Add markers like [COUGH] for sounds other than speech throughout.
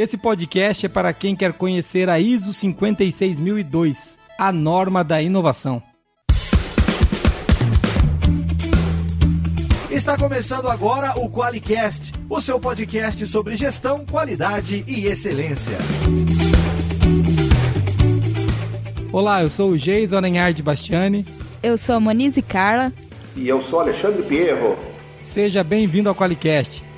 Esse podcast é para quem quer conhecer a ISO 56002, a norma da inovação. Está começando agora o QualiCast, o seu podcast sobre gestão, qualidade e excelência. Olá, eu sou o Jason Enhard Bastiani. Eu sou a Monize Carla. E eu sou Alexandre Pierro. Seja bem-vindo ao QualiCast.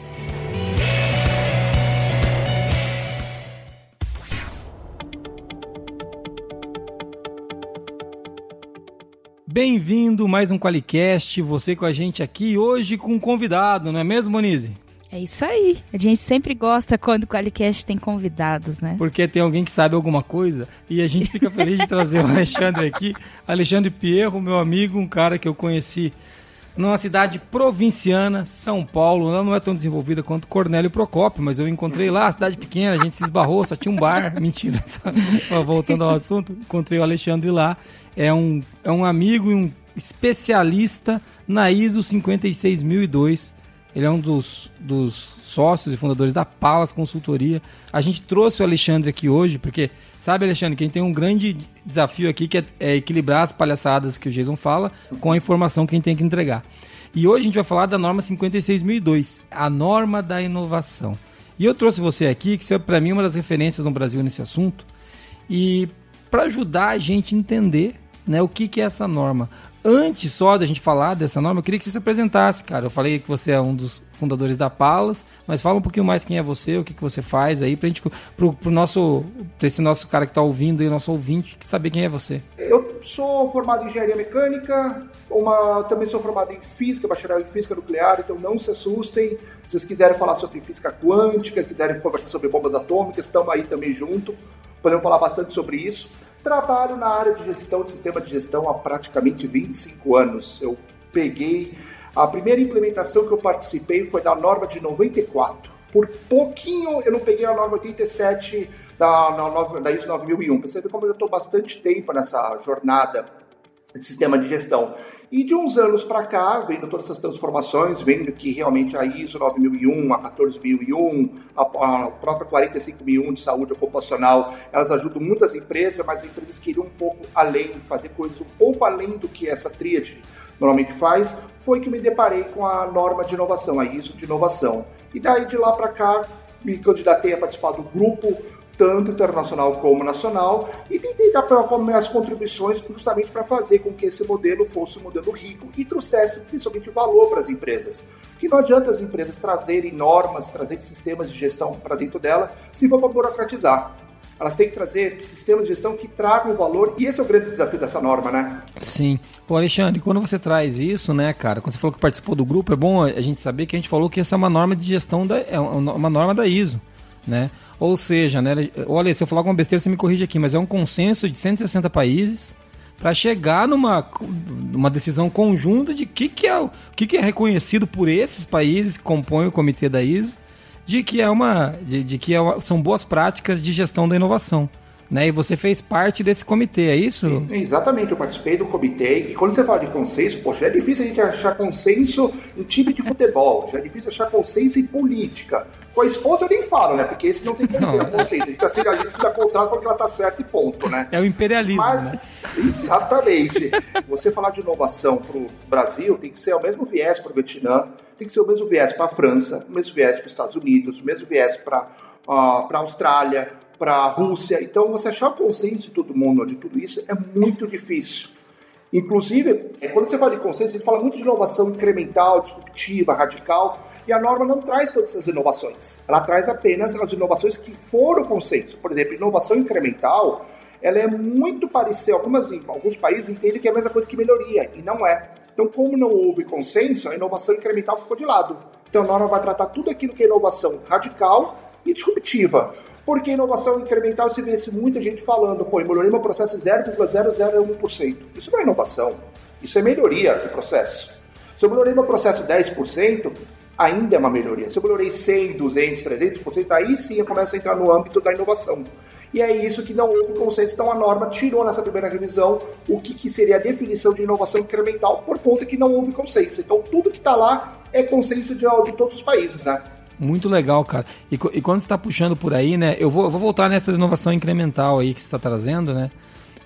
Bem-vindo mais um Qualicast, você com a gente aqui hoje com um convidado, não é mesmo, Monize? É isso aí. A gente sempre gosta quando o Qualicast tem convidados, né? Porque tem alguém que sabe alguma coisa e a gente fica feliz de trazer o Alexandre aqui. [LAUGHS] Alexandre Pierro, meu amigo, um cara que eu conheci numa cidade provinciana, São Paulo. Ela não é tão desenvolvida quanto Cornélio Procópio, mas eu encontrei lá, cidade pequena, a gente se esbarrou, só tinha um bar. [LAUGHS] Mentira. Voltando ao assunto, encontrei o Alexandre lá é um, é um amigo e um especialista na ISO 56002. Ele é um dos, dos sócios e fundadores da Palas Consultoria. A gente trouxe o Alexandre aqui hoje, porque, sabe, Alexandre, quem tem um grande desafio aqui que é, é equilibrar as palhaçadas que o Jason fala com a informação que a gente tem que entregar. E hoje a gente vai falar da norma 56002, a norma da inovação. E eu trouxe você aqui, que é para mim uma das referências no Brasil nesse assunto, e para ajudar a gente a entender né, o que, que é essa norma. Antes só da gente falar dessa norma, eu queria que você se apresentasse, cara. Eu falei que você é um dos fundadores da Palas, mas fala um pouquinho mais quem é você, o que, que você faz aí, pra gente, pro, pro nosso, pra esse nosso cara que tá ouvindo e nosso ouvinte, saber quem é você. Eu sou formado em engenharia mecânica, uma, também sou formado em física, bacharel em física nuclear, então não se assustem. Se vocês quiserem falar sobre física quântica, quiserem conversar sobre bombas atômicas, estamos aí também junto. Podemos falar bastante sobre isso. Trabalho na área de gestão de sistema de gestão há praticamente 25 anos. Eu peguei. A primeira implementação que eu participei foi da norma de 94. Por pouquinho eu não peguei a norma 87 da, da, ISO 9001. Pra você ver como eu estou bastante tempo nessa jornada de sistema de gestão. E de uns anos para cá, vendo todas essas transformações, vendo que realmente a ISO 9001, a 14001, a, a própria 45001 de saúde ocupacional, elas ajudam muitas empresas, mas as empresas queriam um pouco além, fazer coisas um pouco além do que essa tríade normalmente faz, foi que me deparei com a norma de inovação, a ISO de inovação. E daí de lá para cá, me candidatei a participar do grupo tanto internacional como nacional, e tentei dar para as contribuições justamente para fazer com que esse modelo fosse um modelo rico e trouxesse principalmente valor para as empresas. Porque não adianta as empresas trazerem normas, trazerem sistemas de gestão para dentro dela, se for para burocratizar. Elas têm que trazer sistemas de gestão que tragam valor, e esse é o grande desafio dessa norma, né? Sim. Pô, Alexandre, quando você traz isso, né, cara, quando você falou que participou do grupo, é bom a gente saber que a gente falou que essa é uma norma de gestão, da, é uma norma da ISO, né? Ou seja, né, olha, se eu falar alguma besteira, você me corrige aqui, mas é um consenso de 160 países para chegar numa, decisão conjunta de que que é o que, que é reconhecido por esses países que compõem o comitê da ISO, de que é uma de, de que é uma, são boas práticas de gestão da inovação. Né? E você fez parte desse comitê, é isso? Exatamente, eu participei do comitê. E quando você fala de consenso, poxa, é difícil a gente achar consenso em time de futebol, já é difícil achar consenso em política. Com a esposa eu nem falo, né? Porque esse não tem como ter um consenso. A gente, assim, a gente se dá contrato fala que ela tá certa e ponto, né? É o imperialismo. Mas, né? exatamente. Você falar de inovação pro Brasil tem que ser o mesmo viés para o Vietnã, tem que ser o mesmo viés para a França, o mesmo viés para os Estados Unidos, o mesmo viés para uh, a Austrália, para a Rússia. Então, você achar o consenso de todo mundo de tudo isso é muito difícil. Inclusive, é, quando você fala de consenso, ele fala muito de inovação incremental, disruptiva, radical, e a norma não traz todas essas inovações. Ela traz apenas as inovações que foram consenso. Por exemplo, inovação incremental, ela é muito parecida, algumas, alguns países entendem que é a mesma coisa que melhoria, e não é. Então, como não houve consenso, a inovação incremental ficou de lado. Então, a norma vai tratar tudo aquilo que é inovação radical e disruptiva. Porque inovação incremental você vê muita gente falando, pô, eu melhorei meu processo 0,001%. Isso não é inovação, isso é melhoria do processo. Se eu melhorei meu processo 10%, ainda é uma melhoria. Se eu melhorei 100, 200, 300%, aí sim eu começo a entrar no âmbito da inovação. E é isso que não houve consenso. Então a norma tirou nessa primeira revisão o que, que seria a definição de inovação incremental por conta que não houve consenso. Então tudo que está lá é consenso de, de todos os países, né? Muito legal, cara. E, e quando você está puxando por aí, né? Eu vou, eu vou voltar nessa inovação incremental aí que você está trazendo, né?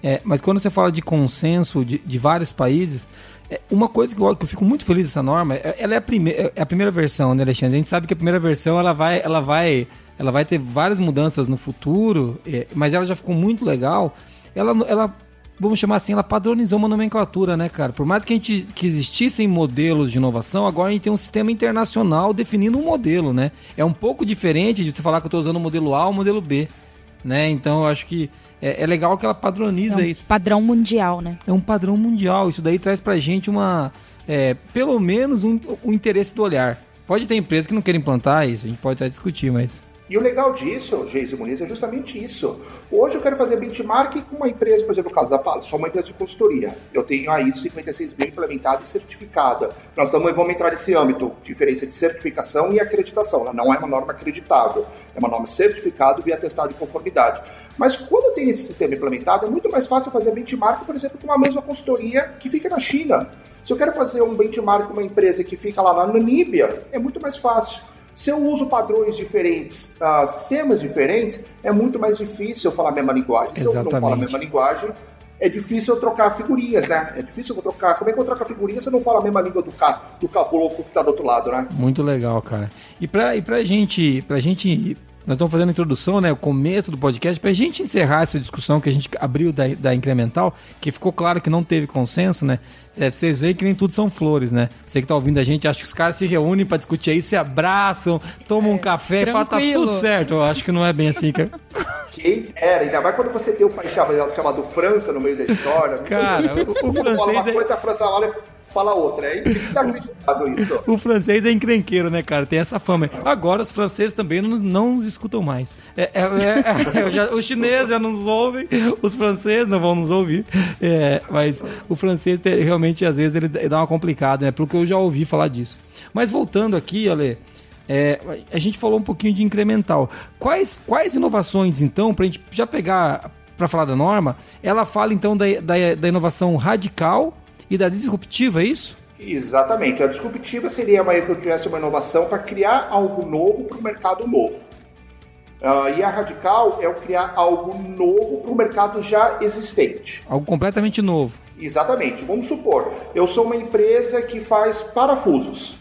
É, mas quando você fala de consenso de, de vários países, é, uma coisa que eu, que eu, fico muito feliz dessa norma, é, ela é a, primeira, é a primeira versão, né, Alexandre? A gente sabe que a primeira versão ela vai, ela vai, ela vai ter várias mudanças no futuro, é, mas ela já ficou muito legal. Ela, ela vamos chamar assim, ela padronizou uma nomenclatura, né, cara? Por mais que a gente que existissem modelos de inovação, agora a gente tem um sistema internacional definindo um modelo, né? É um pouco diferente de você falar que eu estou usando o modelo A ou o modelo B, né? Então eu acho que é, é legal que ela padroniza é um isso. Padrão mundial, né? É um padrão mundial. Isso daí traz pra gente uma, é, pelo menos um, um interesse do olhar. Pode ter empresas que não querem implantar isso, a gente pode até discutir, mas e o legal disso, Geise Muniz, é justamente isso. Hoje eu quero fazer benchmark com uma empresa, por exemplo, no caso da Palo, sou uma empresa de consultoria. Eu tenho a ISO 56000 implementada e certificada. Nós estamos, vamos entrar nesse âmbito, diferença de certificação e acreditação. Ela não é uma norma acreditável, é uma norma certificada via atestado de conformidade. Mas quando eu tenho esse sistema implementado, é muito mais fácil fazer benchmark, por exemplo, com uma mesma consultoria que fica na China. Se eu quero fazer um benchmark com uma empresa que fica lá na Namíbia, é muito mais fácil. Se eu uso padrões diferentes, uh, sistemas diferentes, é muito mais difícil eu falar a mesma linguagem. Se Exatamente. eu não falo a mesma linguagem, é difícil eu trocar figurinhas, né? É difícil eu trocar. Como é que eu troco a figurinha se eu não falo a mesma língua do, ca... do caboclo que está do outro lado, né? Muito legal, cara. E pra, e pra gente. Pra gente nós estamos fazendo a introdução, né, o começo do podcast, para a gente encerrar essa discussão que a gente abriu da, da incremental, que ficou claro que não teve consenso, né? É, vocês veem que nem tudo são flores, né? Você que está ouvindo a gente, acho que os caras se reúnem para discutir aí, se abraçam, tomam é, um café e falam, tá tudo certo. Eu acho que não é bem assim, cara. [LAUGHS] Quem era? Ainda mais quando você tem o pai chamado França no meio da história. Cara, o, o francês. Fala uma é... coisa, a França olha fala outra. É inacreditável isso. [LAUGHS] O francês é encrenqueiro, né, cara? Tem essa fama. Agora os franceses também não, não nos escutam mais. É, é, é, é [LAUGHS] já, os chineses já nos ouvem, os franceses não vão nos ouvir. É, mas o francês realmente, às vezes, ele dá uma complicada, né? Pelo que eu já ouvi falar disso. Mas voltando aqui, Ale. É, a gente falou um pouquinho de incremental. Quais, quais inovações, então, para a gente já pegar para falar da norma, ela fala então da, da, da inovação radical e da disruptiva, é isso? Exatamente. A disruptiva seria uma, que eu tivesse uma inovação para criar algo novo para o mercado novo. Uh, e a radical é o criar algo novo para o mercado já existente. Algo completamente novo. Exatamente. Vamos supor, eu sou uma empresa que faz parafusos.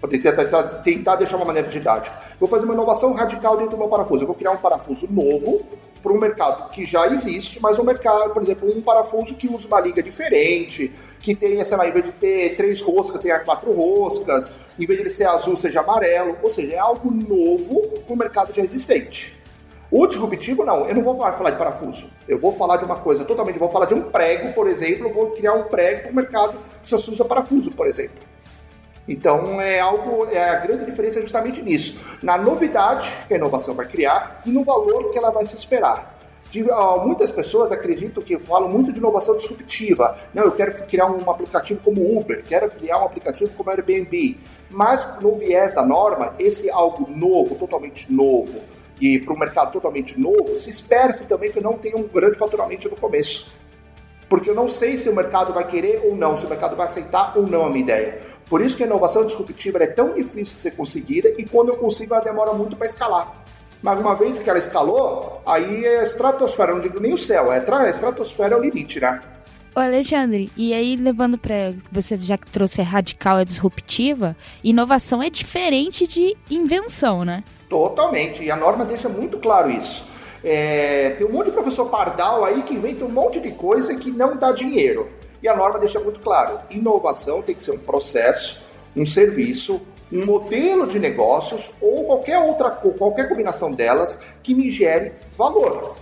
Vou tentar, tentar, tentar deixar uma maneira didática. Vou fazer uma inovação radical dentro do meu parafuso. Eu vou criar um parafuso novo para um mercado que já existe, mas um mercado, por exemplo, um parafuso que usa uma liga diferente, que tenha, sei lá, em vez de ter três roscas, tenha quatro roscas, em vez de ele ser azul, seja amarelo, ou seja, é algo novo para o mercado já existente. O disruptivo, não, eu não vou falar de parafuso. Eu vou falar de uma coisa totalmente, vou falar de um prego, por exemplo, eu vou criar um prego para o mercado que só se usa parafuso, por exemplo. Então é algo, é a grande diferença é justamente nisso, na novidade que a inovação vai criar e no valor que ela vai se esperar. De, uh, muitas pessoas acreditam que falam muito de inovação disruptiva. Não, eu quero criar um aplicativo como Uber, quero criar um aplicativo como Airbnb. Mas no viés da norma, esse algo novo, totalmente novo, e para o mercado totalmente novo, se espera-se também que não tenha um grande faturamento no começo. Porque eu não sei se o mercado vai querer ou não, se o mercado vai aceitar ou não a minha ideia. Por isso que a inovação disruptiva é tão difícil de ser conseguida e quando eu consigo ela demora muito para escalar. Mas uma vez que ela escalou, aí é estratosfera, não digo nem o céu, é a estratosfera é o limite, né? Ô Alexandre, e aí levando para você já que trouxe radical e disruptiva, inovação é diferente de invenção, né? Totalmente, e a norma deixa muito claro isso. É, tem um monte de professor pardal aí que inventa um monte de coisa que não dá dinheiro. E a norma deixa muito claro: inovação tem que ser um processo, um serviço, um modelo de negócios ou qualquer outra qualquer combinação delas que me gere valor.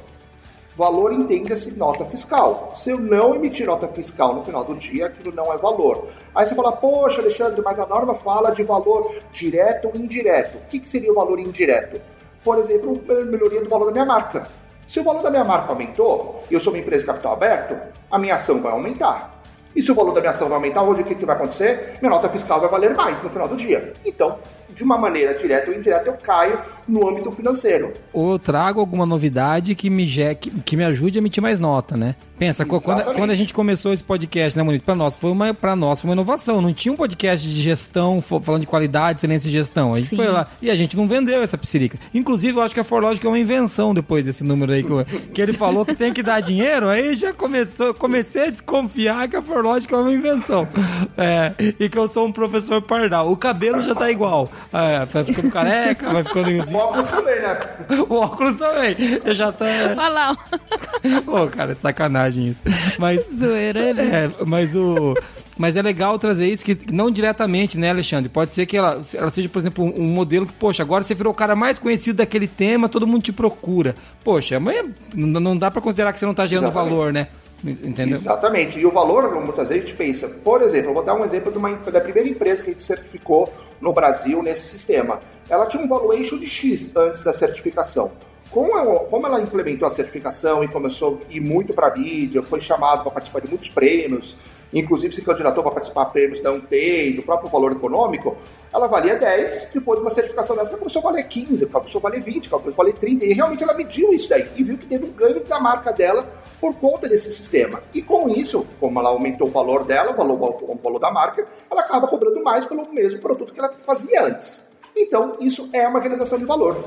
Valor entenda-se nota fiscal. Se eu não emitir nota fiscal no final do dia, aquilo não é valor. Aí você fala, poxa, Alexandre, mas a norma fala de valor direto ou indireto. O que, que seria o valor indireto? Por exemplo, melhoria do valor da minha marca. Se o valor da minha marca aumentou, eu sou uma empresa de capital aberto, a minha ação vai aumentar. E se o valor da minha ação vai aumentar, hoje o que, que vai acontecer? Minha nota fiscal vai valer mais no final do dia. Então, de uma maneira direta ou indireta, eu caio no âmbito financeiro. Ou eu trago alguma novidade que me, que, que me ajude a emitir mais nota, né? Pensa, quando, quando, a gente começou esse podcast, né, Muniz? Para nós foi uma para nós foi uma inovação. Não tinha um podcast de gestão falando de qualidade, excelência e gestão. A gente Sim. foi lá e a gente não vendeu essa psirica. Inclusive, eu acho que a Forlogic é uma invenção depois desse número aí que, que ele falou que tem que dar dinheiro. Aí já começou, comecei a desconfiar que a Forlogic é uma invenção. É, e que eu sou um professor pardal. O cabelo já tá igual. É, vai ficando careca, vai ficando. [LAUGHS] O óculos também, né? O óculos também. Eu já tá. Olha lá. [LAUGHS] Pô, cara, sacanagem sacanagem isso. Mas. Zoeira, né? É, mas o. Mas é legal trazer isso, que não diretamente, né, Alexandre? Pode ser que ela, ela seja, por exemplo, um, modelo que, poxa, agora você virou o cara mais conhecido daquele tema, todo mundo te procura. Poxa, mas não, dá para considerar que você não está gerando Exatamente. valor, né? Entendeu? Exatamente. E o valor, muitas vezes a gente pensa, por exemplo, eu vou dar um exemplo de uma, da primeira empresa que a gente certificou no Brasil nesse sistema. Ela tinha um valuation de X antes da certificação. Como ela, implementou a certificação e começou a ir muito para a mídia, foi chamado para participar de muitos prêmios, inclusive se candidatou para participar de prêmios da UNPEI, do próprio valor econômico, ela valia 10, depois de uma certificação dessa, ela começou a valer 15, ela começou a valer 20, ela começou a valer 30, e realmente ela mediu isso daí, e viu que teve um ganho da marca dela por conta desse sistema. E com isso, como ela aumentou o valor dela, o valor, o valor da marca, ela acaba cobrando mais pelo mesmo produto que ela fazia antes. Então, isso é uma realização de valor.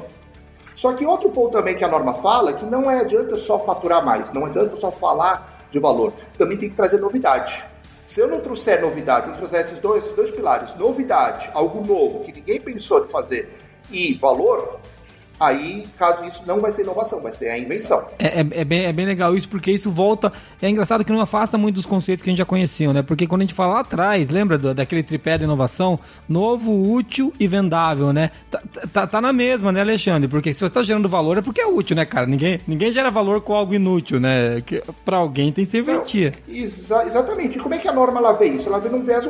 Só que outro ponto também que a norma fala que não é adianta só faturar mais, não adianta só falar de valor, também tem que trazer novidade. Se eu não trouxer novidade, não trouxer esses dois, esses dois pilares, novidade, algo novo que ninguém pensou de fazer e valor, aí, caso isso não vai ser inovação, vai ser a invenção. É, é, é, bem, é bem legal isso, porque isso volta. É engraçado que não afasta muito dos conceitos que a gente já conhecia, né? Porque quando a gente fala lá atrás, lembra do, daquele tripé de inovação? Novo, útil e vendável, né? Tá, tá, tá na mesma, né, Alexandre? Porque se você está gerando valor é porque é útil, né, cara? Ninguém, ninguém gera valor com algo inútil, né? Que, pra alguém tem que ser inventia. Exa exatamente. E como é que a norma ela vê isso? Ela vê num viés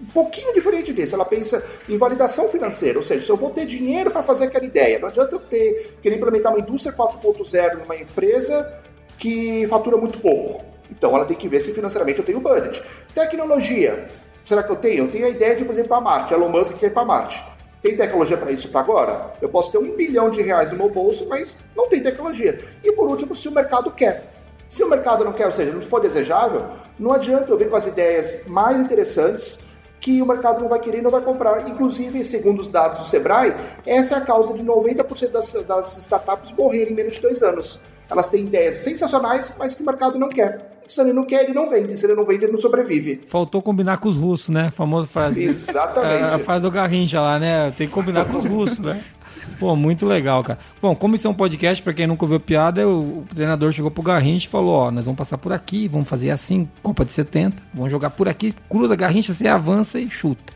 um pouquinho diferente desse. Ela pensa em validação financeira, ou seja, se eu vou ter dinheiro para fazer aquela ideia, não adianta eu ter, querer implementar uma indústria 4.0 numa empresa que fatura muito pouco. Então ela tem que ver se financeiramente eu tenho budget. Tecnologia. Será que eu tenho? Eu tenho a ideia de, por exemplo, para Marte. Elon Musk quer ir para Marte. Tem tecnologia para isso para agora? Eu posso ter um bilhão de reais no meu bolso, mas não tem tecnologia. E por último, se o mercado quer. Se o mercado não quer, ou seja, não for desejável, não adianta eu vir com as ideias mais interessantes que o mercado não vai querer e não vai comprar. Inclusive, segundo os dados do Sebrae, essa é a causa de 90% das, das startups morrerem em menos de dois anos. Elas têm ideias sensacionais, mas que o mercado não quer. Se ele não quer, ele não vende. Se ele não vende, ele não sobrevive. Faltou combinar com os russos, né? Famoso frase. Exatamente. A, [LAUGHS] a frase do Garrincha lá, né? Tem que combinar com os russos, né? [LAUGHS] Pô, muito legal, cara. Bom, como isso é um podcast, pra quem nunca ouviu piada, o, o treinador chegou pro Garrincha e falou: Ó, nós vamos passar por aqui, vamos fazer assim, Copa de 70, vamos jogar por aqui, cruza Garrincha, você avança e chuta.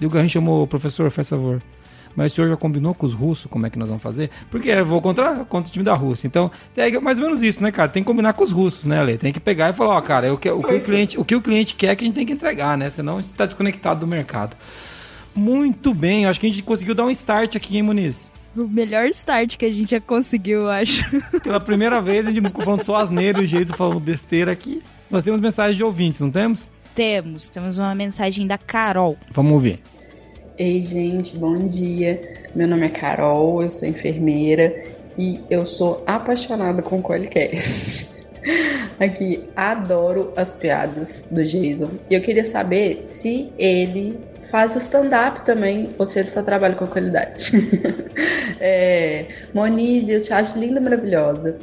E o Garrincha chamou professor, faz favor. Mas o senhor já combinou com os russos como é que nós vamos fazer? Porque eu vou contra, contra o time da Rússia. Então, é mais ou menos isso, né, cara? Tem que combinar com os russos, né, Ale? Tem que pegar e falar, ó, cara, o que, o que o cliente, o que o cliente quer é que a gente tem que entregar, né? Senão está desconectado do mercado. Muito bem, acho que a gente conseguiu dar um start aqui, hein, Muniz? O melhor start que a gente já conseguiu, eu acho. [LAUGHS] Pela primeira vez, a gente não ficou falando só asneiro e jeito falando besteira aqui. Nós temos mensagem de ouvintes, não temos? Temos. Temos uma mensagem da Carol. Vamos ouvir. Ei, gente, bom dia. Meu nome é Carol, eu sou enfermeira e eu sou apaixonada com o Qualicast. [LAUGHS] Aqui, adoro as piadas do Jason. E eu queria saber se ele faz stand-up também, ou se ele só trabalha com qualidade. [LAUGHS] é, Monize, eu te acho linda, maravilhosa.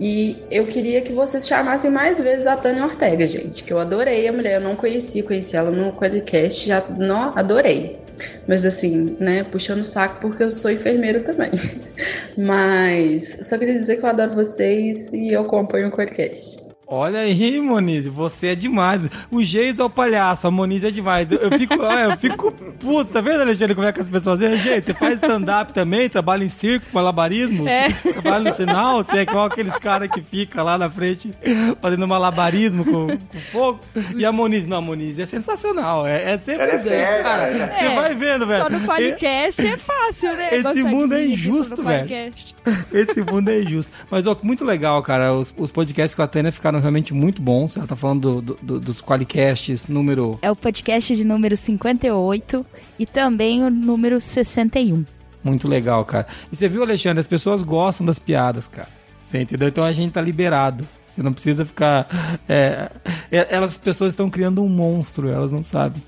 E eu queria que vocês chamassem mais vezes a Tânia Ortega, gente, que eu adorei a mulher, eu não conheci, conheci ela no podcast, já não, adorei. Mas assim, né, puxando o saco porque eu sou enfermeira também. [LAUGHS] Mas só queria dizer que eu adoro vocês e eu acompanho o podcast. Olha aí, Moniz, você é demais. O Geis é o palhaço, a Moniz é demais. Eu, eu fico, [LAUGHS] eu fico puto, tá vendo, Alexandre, como é que as pessoas dizem? Geis, você faz stand-up também, trabalha em circo, malabarismo, é. trabalha no sinal, você é igual aqueles caras que fica lá na frente fazendo malabarismo com, com fogo. E a Moniz, não, a Moniz é sensacional, é, é sempre Ela é séria, cara. É. Você vai vendo, velho. Só no podcast é fácil, né? Esse mundo é injusto, velho. Esse mundo é injusto. Mas, ó, muito legal, cara, os, os podcasts com a Tânia ficaram realmente muito bons. Ela tá falando do, do, dos Qualicasts número. É o podcast de número 58 e também o número 61. Muito legal, cara. E você viu, Alexandre, as pessoas gostam das piadas, cara. Você entendeu? Então a gente tá liberado. Você não precisa ficar. É, é elas, as pessoas estão criando um monstro, elas não sabem.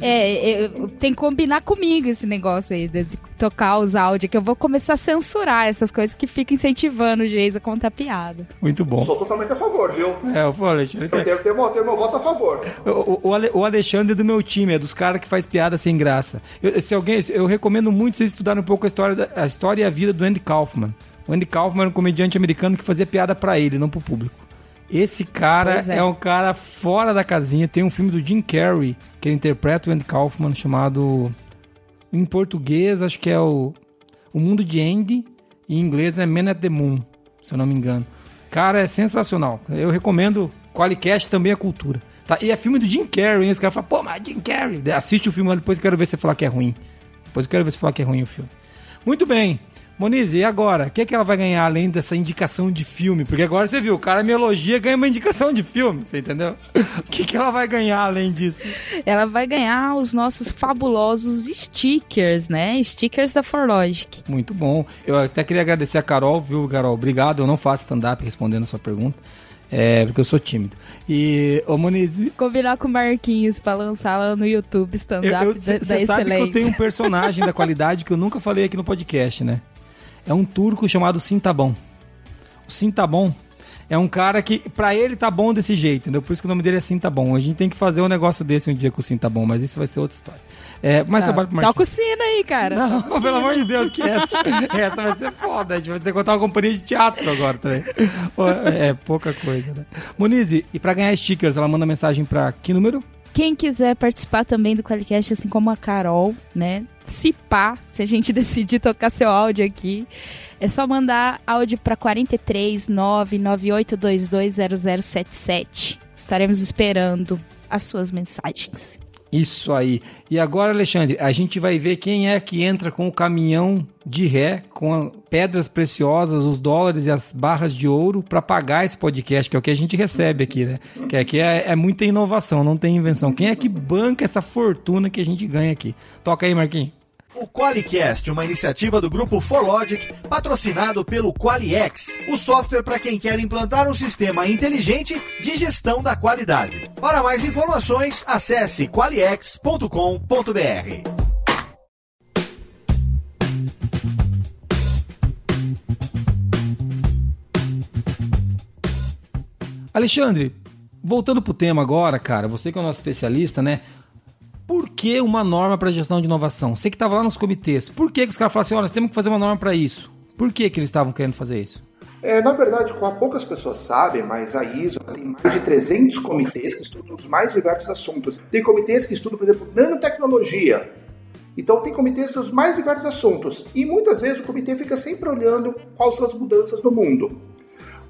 É, tem que combinar comigo esse negócio aí de, de tocar os áudios, que eu vou começar a censurar essas coisas que ficam incentivando o Geisa a contar piada. Muito bom. Sou totalmente a favor, viu? É, eu vou, Alexandre. Eu tenho, tenho, tenho meu voto a favor. O, o, o Alexandre é do meu time, é dos caras que faz piada sem graça. Eu, se alguém, eu recomendo muito vocês estudarem um pouco a história, a história e a vida do Andy Kaufman. O Andy Kaufman era um comediante americano que fazia piada para ele, não pro público. Esse cara é. é. um cara fora da casinha. Tem um filme do Jim Carrey, que ele interpreta o Andy Kaufman, chamado. Em português, acho que é o. O Mundo de Andy. E em inglês é Man at the Moon, se eu não me engano. Cara, é sensacional. Eu recomendo. Qualicast também é cultura. Tá? E é filme do Jim Carrey, hein? Os caras falam, pô, mas Jim Carrey. Assiste o filme lá, depois eu quero ver você falar que é ruim. Depois eu quero ver você falar que é ruim o filme. Muito bem. Monize, e agora? O que, é que ela vai ganhar além dessa indicação de filme? Porque agora você viu, o cara me elogia ganha uma indicação de filme, você entendeu? [LAUGHS] O que, que ela vai ganhar além disso? Ela vai ganhar os nossos fabulosos stickers, né? Stickers da Forlogic. Muito bom. Eu até queria agradecer a Carol, viu, Carol? Obrigado. Eu não faço stand-up respondendo a sua pergunta. É, porque eu sou tímido. E, ô Moniz... Combinar com o Marquinhos pra lançar lá no YouTube stand-up da, da Você sabe que eu tenho um personagem da qualidade que eu nunca falei aqui no podcast, né? É um turco chamado Sintabon. O Sintabon é um cara que, pra ele, tá bom desse jeito, entendeu? Por isso que o nome dele é Sintabon. A gente tem que fazer um negócio desse um dia com o Sintabon, mas isso vai ser outra história. É, mais ah, trabalho pro Marquinhos. Toca o sino aí, cara. Não, pelo amor de Deus, que essa, [LAUGHS] essa vai ser foda. A gente vai ter que contar uma companhia de teatro agora também. É, pouca coisa, né? Monize, e pra ganhar stickers, ela manda mensagem pra que número? Quem quiser participar também do Qualicast, assim como a Carol, né? Se pá, se a gente [LAUGHS] decidir tocar seu áudio aqui, é só mandar áudio para 43 998220077. Estaremos esperando as suas mensagens. Isso aí. E agora, Alexandre, a gente vai ver quem é que entra com o caminhão de ré, com pedras preciosas, os dólares e as barras de ouro para pagar esse podcast, que é o que a gente recebe aqui, né? Que aqui é, é muita inovação, não tem invenção. Quem é que banca essa fortuna que a gente ganha aqui? Toca aí, Marquinhos. O Qualicast, uma iniciativa do grupo Forlogic, patrocinado pelo Qualiex, o software para quem quer implantar um sistema inteligente de gestão da qualidade. Para mais informações, acesse qualiex.com.br. Alexandre, voltando pro tema agora, cara, você que é o nosso especialista, né? Por que uma norma para gestão de inovação? Você que estava lá nos comitês, por que, que os caras falaram assim, olha, nós temos que fazer uma norma para isso? Por que, que eles estavam querendo fazer isso? É, na verdade, poucas pessoas sabem, mas a ISO tem mais de 300 comitês que estudam os mais diversos assuntos. Tem comitês que estudam, por exemplo, nanotecnologia. Então, tem comitês dos mais diversos assuntos. E muitas vezes o comitê fica sempre olhando quais são as mudanças no mundo.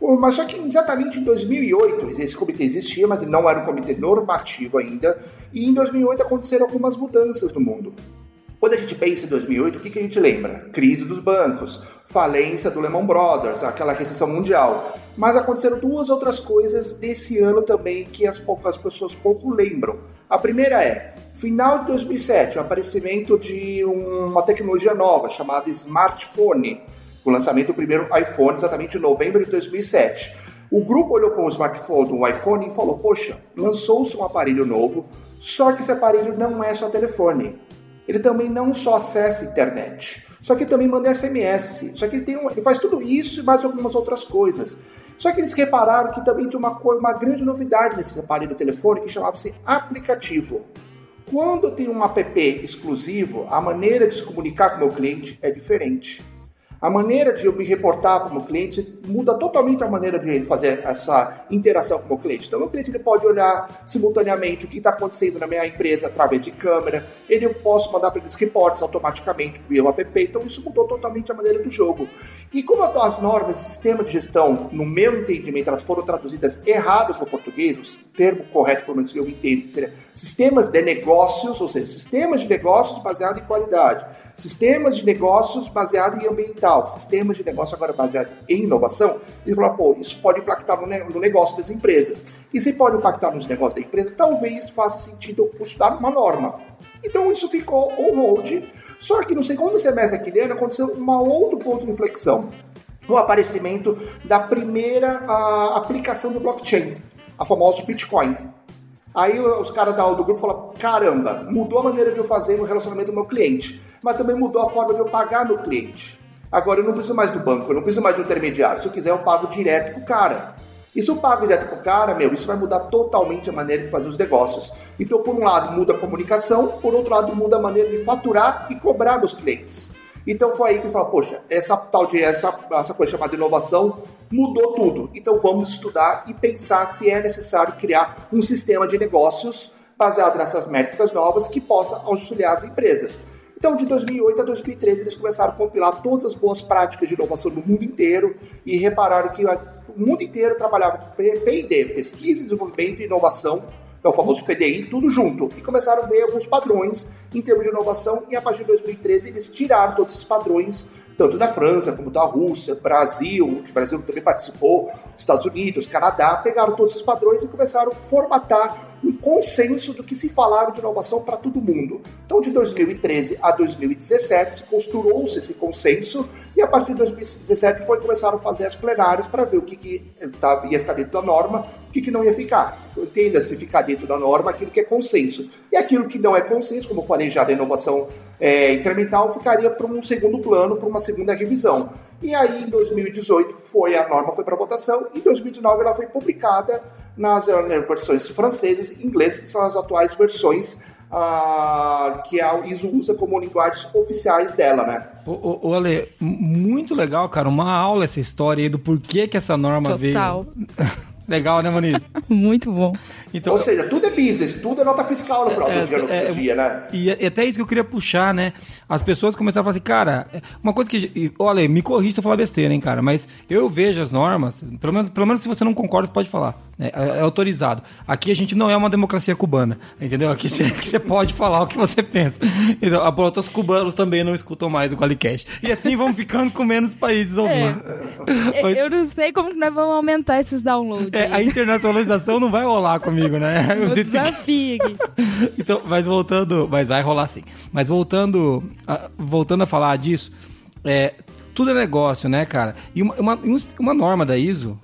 Mas só que exatamente em 2008, esse comitê existia, mas não era um comitê normativo ainda, e em 2008 aconteceram algumas mudanças no mundo. Quando a gente pensa em 2008, o que, que a gente lembra? Crise dos bancos, falência do Lehman Brothers, aquela recessão mundial. Mas aconteceram duas outras coisas desse ano também que as, poucas pessoas pouco lembram. A primeira é, final de 2007, o aparecimento de uma tecnologia nova chamada smartphone o lançamento do primeiro iPhone exatamente em novembro de 2007. O grupo olhou para o smartphone, o iPhone, e falou: Poxa, lançou-se um aparelho novo, só que esse aparelho não é só telefone. Ele também não só acessa internet, só que também manda SMS. Só que ele, tem um, ele faz tudo isso e mais algumas outras coisas. Só que eles repararam que também tinha uma, uma grande novidade nesse aparelho telefone que chamava-se aplicativo. Quando tem um app exclusivo, a maneira de se comunicar com o meu cliente é diferente. A maneira de eu me reportar para o meu cliente muda totalmente a maneira de ele fazer essa interação com o meu cliente. Então, o meu cliente ele pode olhar simultaneamente o que está acontecendo na minha empresa através de câmera, ele eu posso mandar para eles reportes automaticamente via o app. Então, isso mudou totalmente a maneira do jogo. E como as normas sistema de gestão, no meu entendimento, elas foram traduzidas erradas para o português, o termo correto, pelo menos que eu entendo, seria sistemas de negócios, ou seja, sistemas de negócios baseados em qualidade sistemas de negócios baseados em ambiental, sistemas de negócio agora baseados em inovação, ele falou, pô, isso pode impactar no, negócio das empresas. E se pode impactar nos negócios da empresa, talvez faça sentido estudar uma norma. Então isso ficou on hold, Só que no segundo semestre daquele ano aconteceu um outro ponto de inflexão. O aparecimento da primeira a, aplicação do blockchain, a famosa Bitcoin. Aí os caras do grupo falaram: caramba, mudou a maneira de eu fazer o relacionamento do meu cliente, mas também mudou a forma de eu pagar meu cliente. Agora eu não preciso mais do banco, eu não preciso mais do intermediário. Se eu quiser, eu pago direto pro cara. E se eu pago direto pro cara, meu, isso vai mudar totalmente a maneira de fazer os negócios. Então, por um lado, muda a comunicação, por outro lado, muda a maneira de faturar e cobrar meus clientes. Então foi aí que eu falei, poxa, essa tal de essa, essa coisa chamada inovação mudou tudo. Então vamos estudar e pensar se é necessário criar um sistema de negócios baseado nessas métricas novas que possa auxiliar as empresas. Então, de 2008 a 2013, eles começaram a compilar todas as boas práticas de inovação no mundo inteiro e repararam que o mundo inteiro trabalhava com P&D, pesquisa, desenvolvimento e inovação, é o famoso PDI, tudo junto. E começaram a ver alguns padrões em termos de inovação e a partir de 2013 eles tiraram todos esses padrões tanto da França como da Rússia, Brasil, que o Brasil também participou, Estados Unidos, Canadá, pegaram todos esses padrões e começaram a formatar um consenso do que se falava de inovação para todo mundo. Então, de 2013 a 2017, costurou-se esse consenso e a partir de 2017 foi começaram a fazer as plenárias para ver o que, que tava, ia ficar dentro da norma, o que, que não ia ficar. Tenda-se ficar dentro da norma aquilo que é consenso. E aquilo que não é consenso, como eu falei já da inovação é, incremental, ficaria para um segundo plano, para uma segunda revisão. E aí, em 2018, foi a norma foi para votação, e em 2019 ela foi publicada nas versões francesas e inglesas, que são as atuais versões uh, que a ISO usa como linguagens oficiais dela, né? Ô, ô, Ale, muito legal, cara, uma aula essa história aí do porquê que essa norma Total. veio. [LAUGHS] Legal, né, Maniz? [LAUGHS] Muito bom. Então, Ou seja, tudo é business, tudo é nota fiscal no final é, do dia, no é, dia, né? E, e até isso que eu queria puxar, né? As pessoas começaram a falar assim, cara, uma coisa que. Olha, me corrija se eu falar besteira, hein, cara, mas eu vejo as normas, pelo menos, pelo menos se você não concorda, você pode falar. É, é, é autorizado. Aqui a gente não é uma democracia cubana, entendeu? Aqui você [LAUGHS] pode falar o que você pensa. Então, outros cubanos também não escutam mais o Qualicast. E assim vamos ficando com menos países ouvindo. É. Eu não sei como que nós vamos aumentar esses downloads. É, a internacionalização não vai rolar comigo, né? [LAUGHS] Eu desafio aqui. [LAUGHS] então, mas voltando, mas vai rolar sim. Mas voltando, a, voltando a falar disso, é, tudo é negócio, né, cara? E uma, uma, uma norma da ISO,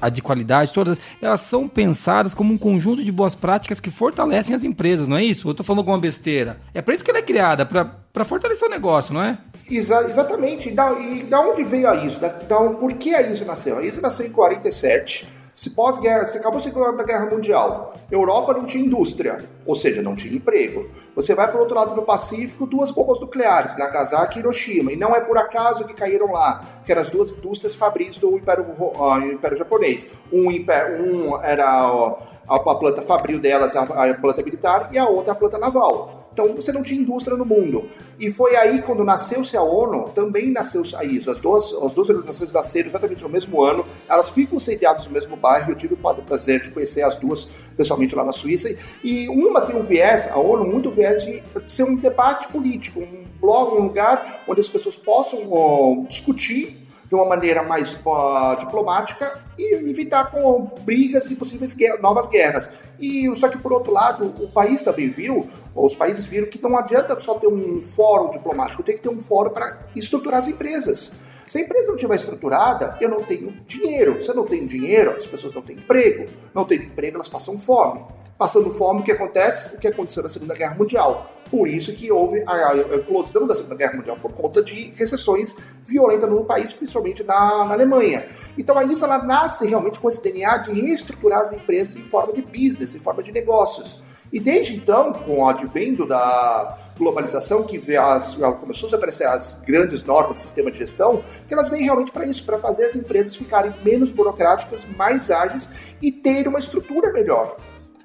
a de qualidade, todas, elas são pensadas como um conjunto de boas práticas que fortalecem as empresas, não é isso? Eu estou falando alguma besteira. É para isso que ela é criada, para fortalecer o negócio, não é? Exa exatamente. E da, e da onde veio a ISO? Da, da, por que a ISO nasceu? A ISO nasceu em 47 se pós-guerra, se acabou a Segunda Guerra Mundial, Europa não tinha indústria, ou seja, não tinha emprego. Você vai para o outro lado do Pacífico, duas bombas nucleares, Nagasaki e Hiroshima, e não é por acaso que caíram lá, que eram as duas indústrias fabris do Império, uh, Império Japonês. Um, um era uh, a, planta fabril delas, a, a planta militar, e a outra a planta naval. Então você não tinha indústria no mundo. E foi aí quando nasceu-se a ONU, também nasceu a ISO. As duas, as duas organizações nasceram exatamente no mesmo ano, elas ficam sediadas no mesmo bairro. Eu tive o prazer de conhecer as duas pessoalmente lá na Suíça. E uma tem um viés, a ONU, muito viés de ser um debate político, um blog, um lugar onde as pessoas possam uh, discutir de uma maneira mais uh, diplomática e evitar com brigas e possíveis guerras, novas guerras. E só que por outro lado, o país também viu, os países viram que não adianta só ter um fórum diplomático, tem que ter um fórum para estruturar as empresas. Se a empresa não estiver estruturada, eu não tenho dinheiro. Se eu não tenho dinheiro, as pessoas não têm emprego. Não têm emprego, elas passam fome. Passando fome, o que acontece? O que aconteceu na Segunda Guerra Mundial. Por isso que houve a eclosão da Segunda Guerra Mundial, por conta de recessões violentas no país, principalmente na, na Alemanha. Então a ISO ela nasce realmente com esse DNA de reestruturar as empresas em forma de business, em forma de negócios. E desde então, com o advento da globalização, que as, começou a aparecer as grandes normas de sistema de gestão, que elas vêm realmente para isso, para fazer as empresas ficarem menos burocráticas, mais ágeis e ter uma estrutura melhor.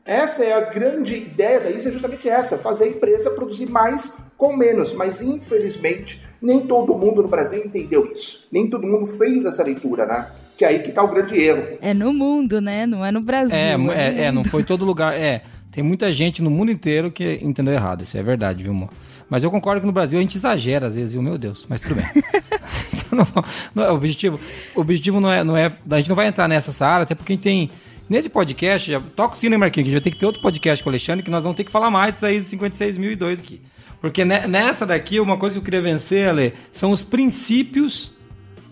Essa é a grande ideia da ISO, é justamente essa, fazer a empresa produzir mais com menos, mas infelizmente nem todo mundo no Brasil entendeu isso. Nem todo mundo fez essa leitura, né? Que é aí que está o grande erro. É no mundo, né? Não é no Brasil. É, é, é não foi todo lugar. É, tem muita gente no mundo inteiro que entendeu errado. Isso é verdade, viu, amor? Mas eu concordo que no Brasil a gente exagera às vezes, viu? Meu Deus, mas tudo bem. [LAUGHS] então, não, não, o objetivo, o objetivo não é, não é. A gente não vai entrar nessa área, até porque a gente tem Nesse podcast, já, toca o sino, Marquinhos, que vai ter que ter outro podcast com o Alexandre, que nós vamos ter que falar mais disso aí, 56.002 aqui. Porque nessa daqui, uma coisa que eu queria vencer, Ale, são os princípios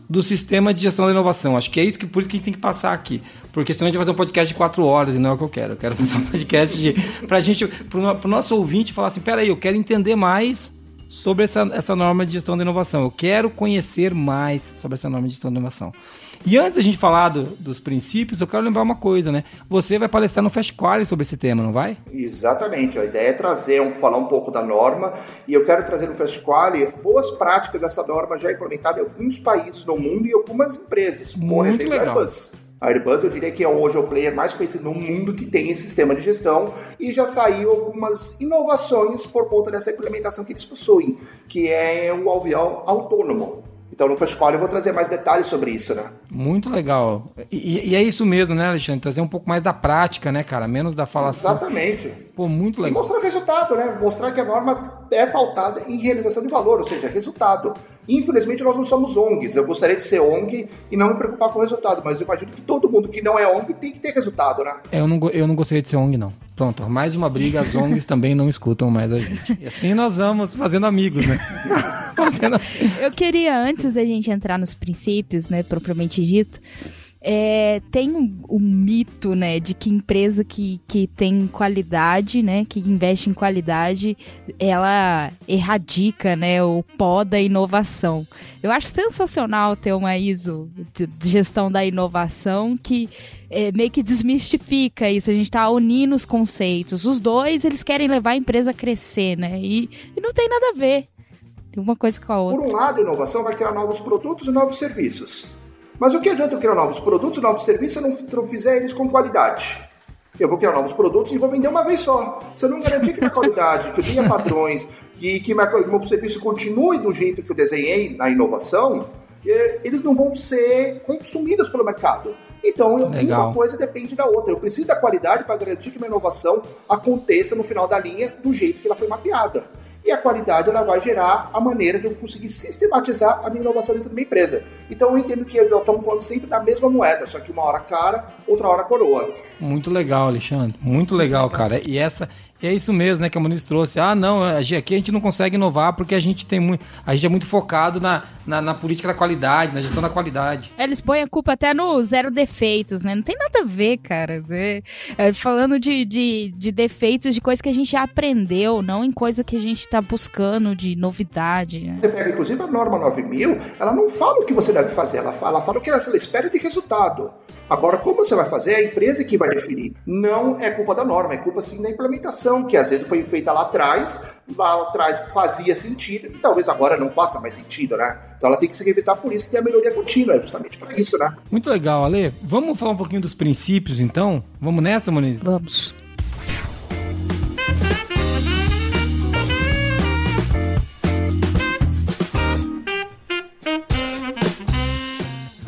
do sistema de gestão da inovação. Acho que é isso que por isso que a gente tem que passar aqui. Porque senão a gente vai fazer um podcast de quatro horas e não é o que eu quero. Eu quero [LAUGHS] fazer um podcast de, pra gente, pro, pro nosso ouvinte falar assim, peraí, eu quero entender mais sobre essa, essa norma de gestão da inovação. Eu quero conhecer mais sobre essa norma de gestão da inovação. E antes da gente falar do, dos princípios, eu quero lembrar uma coisa, né? Você vai palestrar no Fast Quali sobre esse tema, não vai? Exatamente. A ideia é trazer, um, falar um pouco da norma e eu quero trazer no Fast Quali boas práticas dessa norma já implementada em alguns países no mundo e algumas empresas. Muito Por exemplo, legal. Airbus. A Airbus, eu diria que é hoje o player mais conhecido no mundo que tem esse sistema de gestão e já saiu algumas inovações por conta dessa implementação que eles possuem, que é o alveol autônomo. Então no Fast eu vou trazer mais detalhes sobre isso, né? Muito legal. E, e, é isso mesmo, né, Alexandre? Trazer um pouco mais da prática, né, cara? Menos da falação. Exatamente. Pô, muito legal. E mostrar o resultado, né? Mostrar que a norma é pautada em realização de valor, ou seja, resultado. Infelizmente nós não somos ONGs. Eu gostaria de ser ONG e não me preocupar com o resultado, mas eu imagino que todo mundo que não é ONG tem que ter resultado, né? Eu não, eu não gostaria de ser ONG, não. Pronto, mais uma briga, as ONGs também não escutam mais a gente. E assim nós vamos fazendo amigos, né? [LAUGHS] Eu queria, antes da gente entrar nos princípios, né, propriamente dito, é, tem um, um, mito, né, de que empresa que, que tem qualidade, né, que investe em qualidade, ela erradica, né, o pó da inovação. Eu acho sensacional ter uma ISO de gestão da inovação que é, meio que desmistifica isso. A gente está unindo os conceitos. Os dois, eles querem levar a empresa a crescer, né, e, e não tem nada a ver uma coisa com a outra. Por um lado, a inovação vai criar novos produtos e novos serviços. Mas o que adianta eu criar novos produtos, novos serviços, se eu não fizer eles com qualidade? Eu vou criar novos produtos e vou vender uma vez só. Se eu não garantir que minha qualidade, que eu tenha padrões e que meu serviço continue do jeito que eu desenhei na inovação, eh, eles não vão ser consumidos pelo mercado. Então, Legal. uma coisa depende da outra. Eu preciso da qualidade para garantir que minha inovação aconteça no final da linha do jeito que ela foi mapeada e a qualidade ela vai gerar a maneira de eu conseguir sistematizar a minha inovação dentro da minha empresa. Então eu entendo que nós estamos falando sempre da mesma moeda, só que uma hora cara, outra hora coroa. Muito legal, Alexandre. Muito legal, cara. E essa e é isso mesmo, né, que a Muniz trouxe. Ah, não, aqui a gente não consegue inovar porque a gente tem muito. A gente é muito focado na, na, na, política da qualidade, na gestão da qualidade. Eles põem a culpa até no zero defeitos, né? Não tem nada a ver, cara. É, é, falando de, de, de defeitos, de coisa que a gente já aprendeu, não em coisa que a gente está buscando de novidade. Né? Você pega, inclusive, a norma 9000, ela não fala o que você deve fazer, ela fala, ela fala o que ela espera de resultado. Agora, como você vai fazer, é a empresa que vai definir. Não é culpa da norma, é culpa sim da implementação, que às vezes foi feita lá atrás, lá atrás fazia sentido, e talvez agora não faça mais sentido, né? Então ela tem que se revisar por isso que tem a melhoria contínua, é justamente para isso, né? Muito legal, Ale. Vamos falar um pouquinho dos princípios, então? Vamos nessa, Moniz? Vamos.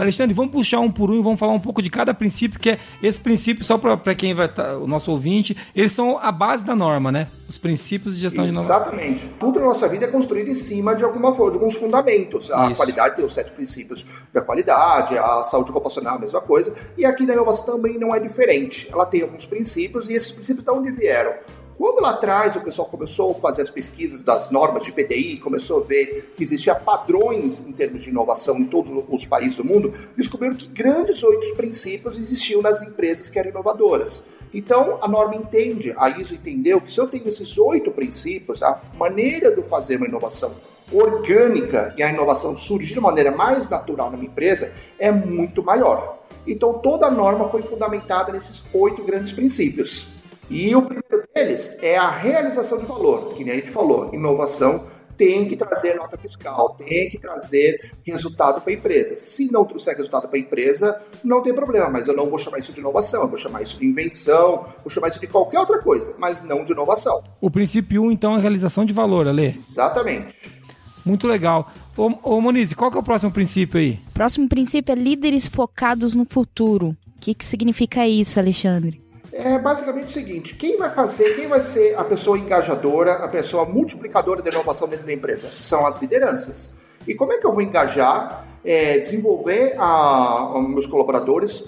Alexandre, vamos puxar um por um e vamos falar um pouco de cada princípio, que é esse princípio, só para quem vai estar, tá, o nosso ouvinte, eles são a base da norma, né? Os princípios de gestão Exatamente. de norma. Exatamente. Tudo na nossa vida é construído em cima de alguma forma, de alguns fundamentos. A Isso. qualidade tem os sete princípios da qualidade, a saúde ocupacional, a mesma coisa. E aqui na inovação também não é diferente. Ela tem alguns princípios e esses princípios de onde vieram? Quando lá atrás o pessoal começou a fazer as pesquisas das normas de PDI, começou a ver que existia padrões em termos de inovação em todos os países do mundo, descobriram que grandes oito princípios existiam nas empresas que eram inovadoras. Então, a norma entende, a ISO entendeu que se eu tenho esses oito princípios, a maneira de fazer uma inovação orgânica e a inovação surgir de maneira mais natural na minha empresa é muito maior. Então, toda a norma foi fundamentada nesses oito grandes princípios. E o primeiro deles é a realização de valor, que nem a gente falou, inovação tem que trazer nota fiscal, tem que trazer resultado para a empresa. Se não trouxer resultado para a empresa, não tem problema, mas eu não vou chamar isso de inovação, eu vou chamar isso de invenção, vou chamar isso de qualquer outra coisa, mas não de inovação. O princípio 1, um, então, é a realização de valor, Ale? Exatamente. Muito legal. Ô, ô Monize, qual que é o próximo princípio aí? Próximo princípio é líderes focados no futuro. O que, que significa isso, Alexandre? É basicamente o seguinte: quem vai fazer, quem vai ser a pessoa engajadora, a pessoa multiplicadora da inovação dentro da empresa? São as lideranças. E como é que eu vou engajar, é, desenvolver a, a, meus colaboradores,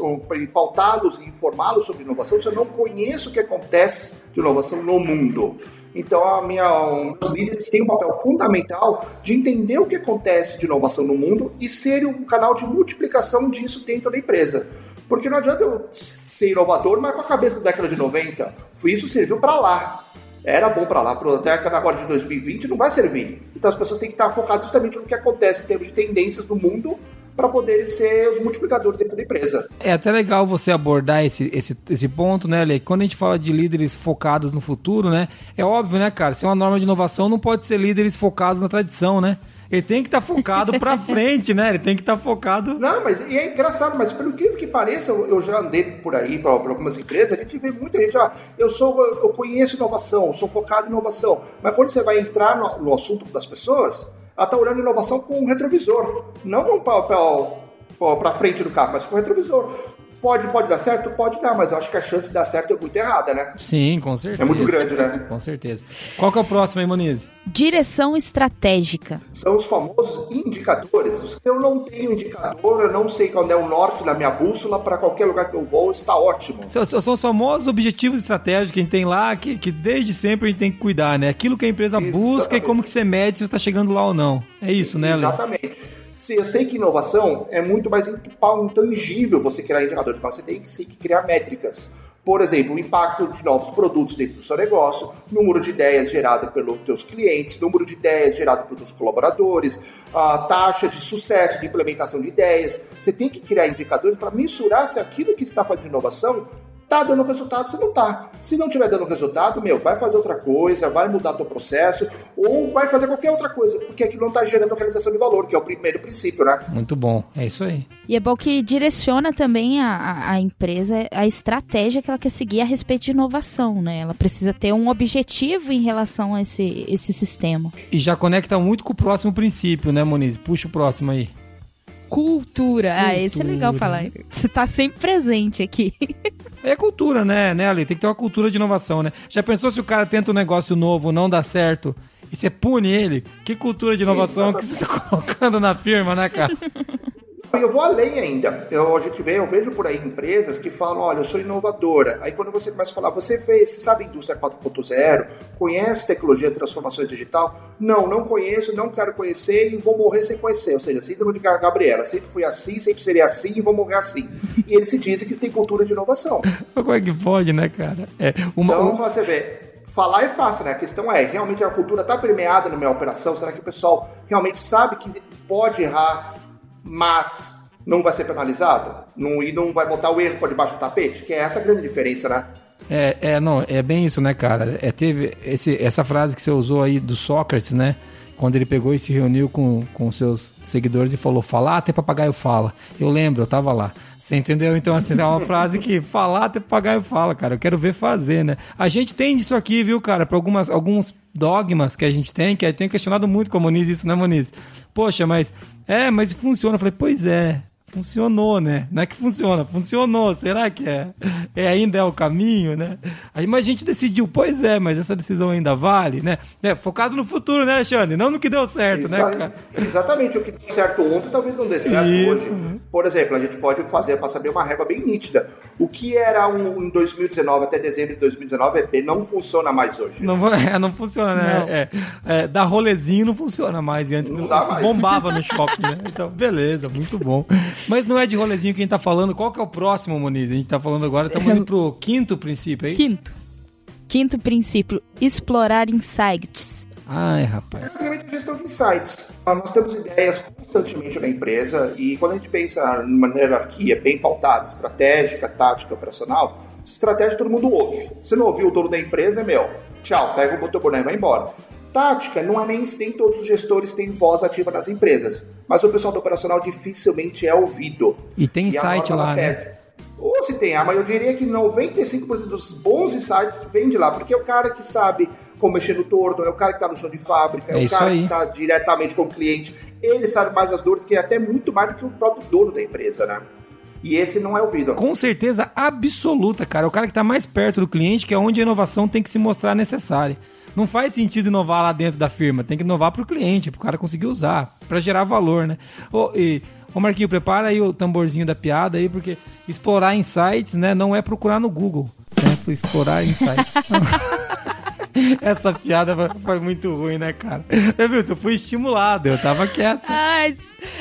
pautá-los e informá-los sobre inovação se eu não conheço o que acontece de inovação no mundo? Então, a minha, os líderes têm um papel fundamental de entender o que acontece de inovação no mundo e ser um canal de multiplicação disso dentro da empresa. Porque não adianta eu ser inovador, mas com a cabeça da década de 90. Isso serviu para lá. Era bom para lá, para a década agora de 2020 não vai servir. Então as pessoas têm que estar focadas justamente no que acontece em termos de tendências do mundo para poderem ser os multiplicadores dentro da empresa. É até legal você abordar esse, esse, esse ponto, né, Lê? Quando a gente fala de líderes focados no futuro, né? É óbvio, né, cara? Se é uma norma de inovação, não pode ser líderes focados na tradição, né? Ele tem que estar tá focado para [LAUGHS] frente, né? Ele tem que estar tá focado. Não, mas e é engraçado, mas pelo incrível que pareça, eu já andei por aí para algumas empresas, a gente vê muita gente, ah, eu sou, eu conheço inovação, sou focado em inovação. Mas quando você vai entrar no, no assunto das pessoas, ela está olhando inovação com um retrovisor, não com para frente do carro, mas com retrovisor. Pode, pode dar certo? Pode dar, mas eu acho que a chance de dar certo é muito errada, né? Sim, com certeza. É muito grande, né? Com certeza. Qual que é o próximo aí, Moniz? Direção estratégica. São os famosos indicadores. Se eu não tenho indicador, eu não sei qual é o norte da minha bússola, para qualquer lugar que eu vou, está ótimo. São, são os famosos objetivos estratégicos que a gente tem lá, que, que desde sempre a gente tem que cuidar, né? Aquilo que a empresa Exatamente. busca e como que você mede se você está chegando lá ou não. É isso, né, Léo? Exatamente. Sim, eu sei que inovação é muito mais intangível você criar indicadores, mas você tem que, sim, criar métricas. Por exemplo, o impacto de novos produtos dentro do seu negócio, número de ideias gerado pelos teus clientes, número de ideias gerado pelos colaboradores, a taxa de sucesso de implementação de ideias. Você tem que criar indicadores para mensurar se aquilo que está fazendo inovação Tá dando resultado, você não tá. Se não tiver dando resultado, meu, vai fazer outra coisa, vai mudar teu processo ou vai fazer qualquer outra coisa, porque aquilo não tá gerando realização de valor, que é o primeiro princípio, né? Muito bom, é isso aí. E é bom que direciona também a, a, empresa, a estratégia que ela quer seguir a respeito de inovação, né? Ela precisa ter um objetivo em relação a esse, esse sistema. E já conecta muito com o próximo princípio, né, Moniz? Puxa o próximo aí. Cultura. cultura. Ah, esse é legal falar. Você tá sempre presente aqui. [LAUGHS] É cultura, né, né, Ali? Tem que ter uma cultura de inovação, né? Já pensou se o cara tenta um negócio novo, não dá certo, e você pune ele? Que cultura de inovação Exatamente. que você tá colocando na firma, né, cara? [LAUGHS] eu vou além ainda. Eu, a gente vê, eu vejo por aí empresas que falam, olha, eu sou inovadora. Aí quando você começa a falar, você fez, você sabe indústria 4.0, conhece tecnologia de transformação digital? Não, não conheço, não quero conhecer e vou morrer sem conhecer. Ou seja, síndrome de Gabriela, sempre fui assim, sempre seria assim e vou morrer assim. E eles se dizem que tem cultura de inovação. [LAUGHS] Como é que pode, né, cara? É, uma, então, você vê, falar é fácil, né? A questão é, realmente a cultura está permeada na minha operação? Será que o pessoal realmente sabe que pode errar, mas não vai ser penalizado não, e não vai botar o erro por debaixo do tapete, que é essa a grande diferença, né? É, é, não, é bem isso, né, cara? É, teve esse, essa frase que você usou aí do Sócrates, né? Quando ele pegou e se reuniu com, com seus seguidores e falou: Falar até papagaio fala. Eu lembro, eu tava lá. Você entendeu? Então, assim, é uma [LAUGHS] frase que falar até papagaio fala, cara. Eu quero ver fazer, né? A gente tem disso aqui, viu, cara? Para algumas alguns dogmas que a gente tem, que eu tenho questionado muito com a Moniz isso, né, Moniz? Poxa, mas é, mas funciona. Eu falei, pois é, funcionou, né? Não é que funciona, funcionou. Será que é, é ainda é o caminho, né? Aí mas a gente decidiu, pois é, mas essa decisão ainda vale, né? É, focado no futuro, né, Alexandre? Não no que deu certo, né, Exa né? Exatamente, o que deu certo ontem talvez não dê certo Isso. hoje. Por exemplo, a gente pode fazer para saber uma régua bem nítida. O que era um, em 2019 até dezembro de 2019 EP não funciona mais hoje. Não, [LAUGHS] é, não funciona, né? Não. É, é, dar rolezinho não funciona mais. E antes não, não mais. bombava no shopping, né? Então, beleza, muito bom. Mas não é de rolezinho que a gente tá falando. Qual que é o próximo, Moniz? A gente tá falando agora, estamos indo [LAUGHS] pro quinto princípio, é isso? Quinto. Quinto princípio, explorar insights. Ai, rapaz. Basicamente, gestão de insights. Nós temos ideias constantemente na empresa e quando a gente pensa numa hierarquia bem pautada, estratégica, tática, operacional, estratégia todo mundo ouve. Se não ouviu o dono da empresa, é meu. Tchau, pega o botão boné e vai embora. Tática, não é nem, nem todos os gestores têm voz ativa nas empresas, mas o pessoal do operacional dificilmente é ouvido. E tem insight lá, né? Ou se tem, ah, mas eu diria que 95% dos bons insights vêm de lá, porque é o cara que sabe como mexer no torno, é o cara que está no chão de fábrica, é, é o cara aí. que está diretamente com o cliente. Ele sabe mais as dores, que é até muito mais do que o próprio dono da empresa, né? E esse não é ouvido. Com certeza absoluta, cara. É o cara que está mais perto do cliente, que é onde a inovação tem que se mostrar necessária. Não faz sentido inovar lá dentro da firma, tem que inovar para o cliente, para o cara conseguir usar, para gerar valor, né? Ô, e, ô Marquinho, prepara aí o tamborzinho da piada aí, porque explorar insights, né, não é procurar no Google, né? Explorar insights. [LAUGHS] [LAUGHS] Essa piada foi muito ruim, né, cara? Eu, viu, eu fui estimulado, eu tava quieto. Ah,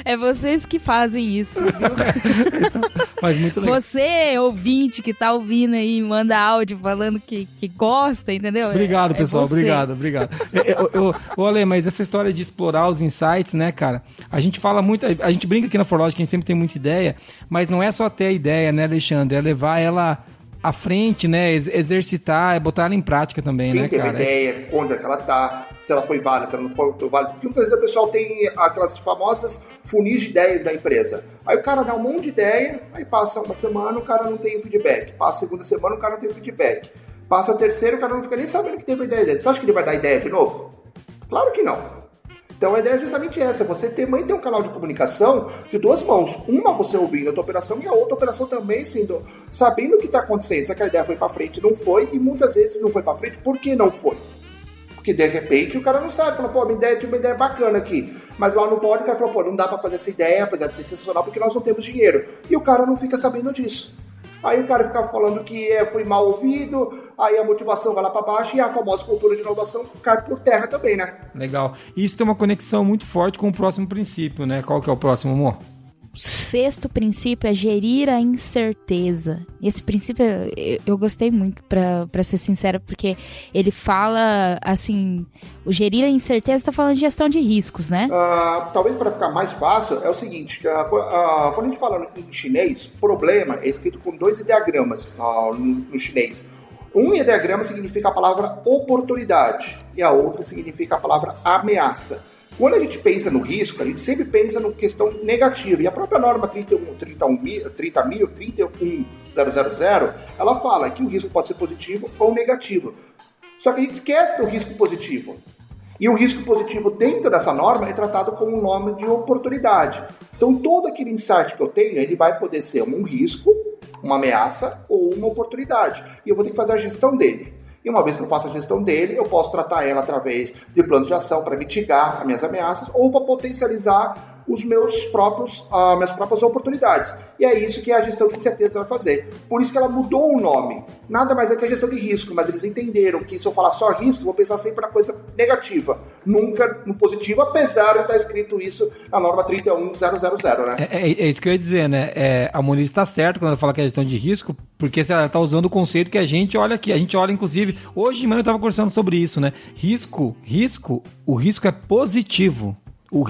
é vocês que fazem isso, viu? [LAUGHS] Mas muito legal. Você, ouvinte, que tá ouvindo aí, manda áudio falando que, que gosta, entendeu? Obrigado, é, pessoal, é obrigado, obrigado. eu, eu, eu, Ale, mas essa história de explorar os insights, né, cara? A gente fala muito, a gente brinca aqui na Forlogic, que a gente sempre tem muita ideia, mas não é só ter a ideia, né, Alexandre? É levar ela à frente, né? Exercitar, é botar ela em prática também, Quem né, teve cara? ideia, onde é que ela tá, se ela foi válida, se ela não foi válida. Porque muitas vezes o pessoal tem aquelas famosas funis de ideias da empresa. Aí o cara dá um monte de ideia, aí passa uma semana, o cara não tem o feedback. Passa a segunda semana, o cara não tem o feedback. Passa a terceira, o cara não fica nem sabendo que teve ideia dele. Você acha que ele vai dar ideia de novo? Claro que não. Então a ideia é justamente essa, você ter, mãe ter um canal de comunicação de duas mãos. Uma você ouvindo a tua operação e a outra operação também sendo, sabendo o que está acontecendo. Se aquela ideia foi para frente, não foi, e muitas vezes não foi para frente, por que não foi? Porque de repente o cara não sabe, fala, pô, minha ideia tinha uma ideia bacana aqui. Mas lá no pod o cara falou, pô, não dá para fazer essa ideia, apesar de ser sensacional, porque nós não temos dinheiro. E o cara não fica sabendo disso. Aí o cara fica falando que é, foi mal ouvido, aí a motivação vai lá para baixo e a famosa cultura de inovação cai por terra também, né? Legal. E isso tem uma conexão muito forte com o próximo princípio, né? Qual que é o próximo, amor? Sexto princípio é gerir a incerteza. Esse princípio eu, eu gostei muito, para ser sincera, porque ele fala assim: o gerir a incerteza está falando de gestão de riscos, né? Uh, talvez para ficar mais fácil, é o seguinte: que, quando a gente fala em chinês, problema é escrito com dois ideogramas no, no chinês. Um ideograma significa a palavra oportunidade e a outra significa a palavra ameaça. Quando a gente pensa no risco, a gente sempre pensa no questão negativa. E a própria norma 31, 31, 30 mil, 31000, ela fala que o risco pode ser positivo ou negativo. Só que a gente esquece do risco positivo. E o risco positivo dentro dessa norma é tratado como um nome de oportunidade. Então todo aquele insight que eu tenho, ele vai poder ser um risco, uma ameaça ou uma oportunidade. E eu vou ter que fazer a gestão dele. E uma vez que eu faço a gestão dele, eu posso tratar ela através de planos de ação para mitigar as minhas ameaças ou para potencializar os meus próprios, uh, minhas próprias oportunidades. E é isso que a gestão de incerteza vai fazer. Por isso que ela mudou o nome. Nada mais é que a gestão de risco, mas eles entenderam que se eu falar só risco, eu vou pensar sempre na coisa negativa, nunca no positivo, apesar de estar escrito isso na norma 31000, né? É, é, é isso que eu ia dizer, né? É, a Moniz está certo quando ela fala que é gestão de risco, porque ela está usando o conceito que a gente olha aqui. A gente olha, inclusive, hoje de manhã eu estava conversando sobre isso, né? Risco, risco, o risco é positivo. O,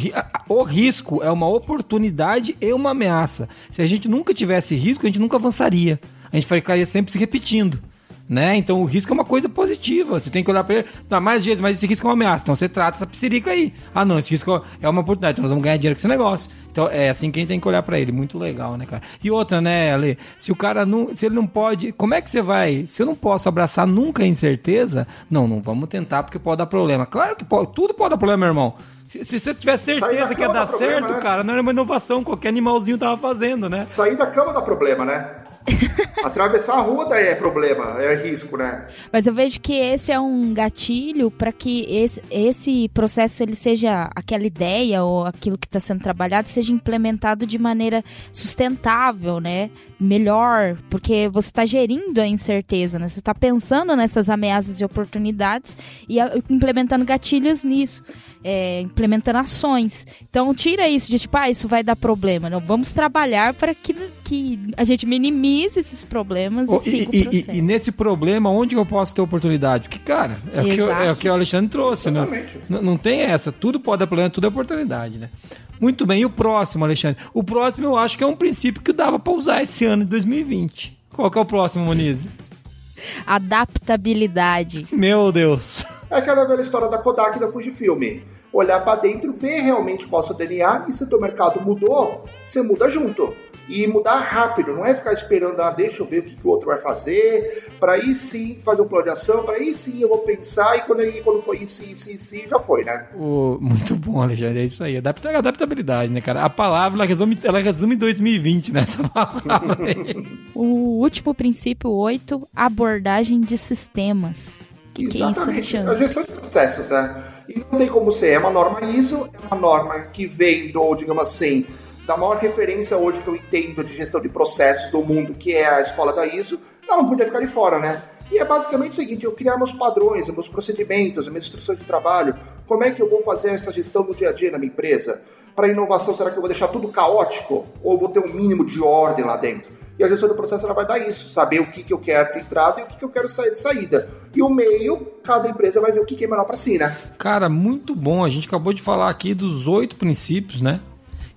o, risco é uma oportunidade e uma ameaça. Se a gente nunca tivesse risco, a gente nunca avançaria. A gente ficaria sempre se repetindo. Né? Então o risco é uma coisa positiva. Você tem que olhar para ele. Não, mais vezes, mas esse risco é uma ameaça. Então você trata essa psirica aí. Ah, não, esse risco é uma oportunidade. Então nós vamos ganhar dinheiro com esse negócio. Então é assim que a gente tem que olhar para ele. Muito legal, né, cara? E outra, né, Ale? Se o cara não. Se ele não pode. Como é que você vai. Se eu não posso abraçar nunca a incerteza, não, não vamos tentar porque pode dar problema. Claro que pode, tudo pode dar problema, meu irmão. Se, se você tiver certeza que ia dar problema, certo, né? cara, não era uma inovação, qualquer animalzinho tava fazendo, né? Sair da cama dá problema, né? [LAUGHS] Atravessar a rua daí é problema, é risco, né? Mas eu vejo que esse é um gatilho para que esse, esse processo ele seja aquela ideia ou aquilo que está sendo trabalhado seja implementado de maneira sustentável, né? Melhor, porque você está gerindo a incerteza, né? Você está pensando nessas ameaças e oportunidades e implementando gatilhos nisso, é, implementando ações. Então tira isso de tipo, ah, isso vai dar problema. Não, vamos trabalhar para que, que a gente minimize esses problemas oh, e, siga e, o processo. E, e, nesse problema, onde eu posso ter oportunidade? Porque, cara, é, o que, eu, é o que o Alexandre trouxe, né? Não, não tem essa. Tudo pode dar problema, tudo é oportunidade, né? Muito bem. E o próximo, Alexandre? O próximo eu acho que é um princípio que dava para usar esse ano de 2020. Qual que é o próximo, Moniz? Adaptabilidade. Meu Deus. É aquela velha história da Kodak da Fujifilm. Olhar para dentro, ver realmente qual é o seu DNA e se o teu mercado mudou, você muda junto e mudar rápido, não é ficar esperando, ah, deixa eu ver o que, que o outro vai fazer, para aí sim fazer um plano de ação, para aí sim eu vou pensar, e quando, aí, quando foi isso, isso, isso, já foi, né? O, muito bom, Alexandre, é isso aí, adaptabilidade, né, cara? A palavra, ela resume, ela resume 2020 nessa palavra [LAUGHS] o último princípio 8, abordagem de sistemas. O que, que, é isso, Alexandre? A gestão de processos, né? E não tem como ser, é uma norma ISO, é uma norma que vem do, digamos assim, da maior referência hoje que eu entendo de gestão de processos do mundo, que é a escola da ISO, ela não podia ficar de fora, né? E é basicamente o seguinte: eu criar meus padrões, meus procedimentos, minhas instruções de trabalho. Como é que eu vou fazer essa gestão no dia a dia na minha empresa? Para inovação, será que eu vou deixar tudo caótico? Ou vou ter um mínimo de ordem lá dentro? E a gestão do processo ela vai dar isso, saber o que, que eu quero de entrada e o que, que eu quero sair de saída. E o meio, cada empresa vai ver o que, que é melhor para si, né? Cara, muito bom. A gente acabou de falar aqui dos oito princípios, né?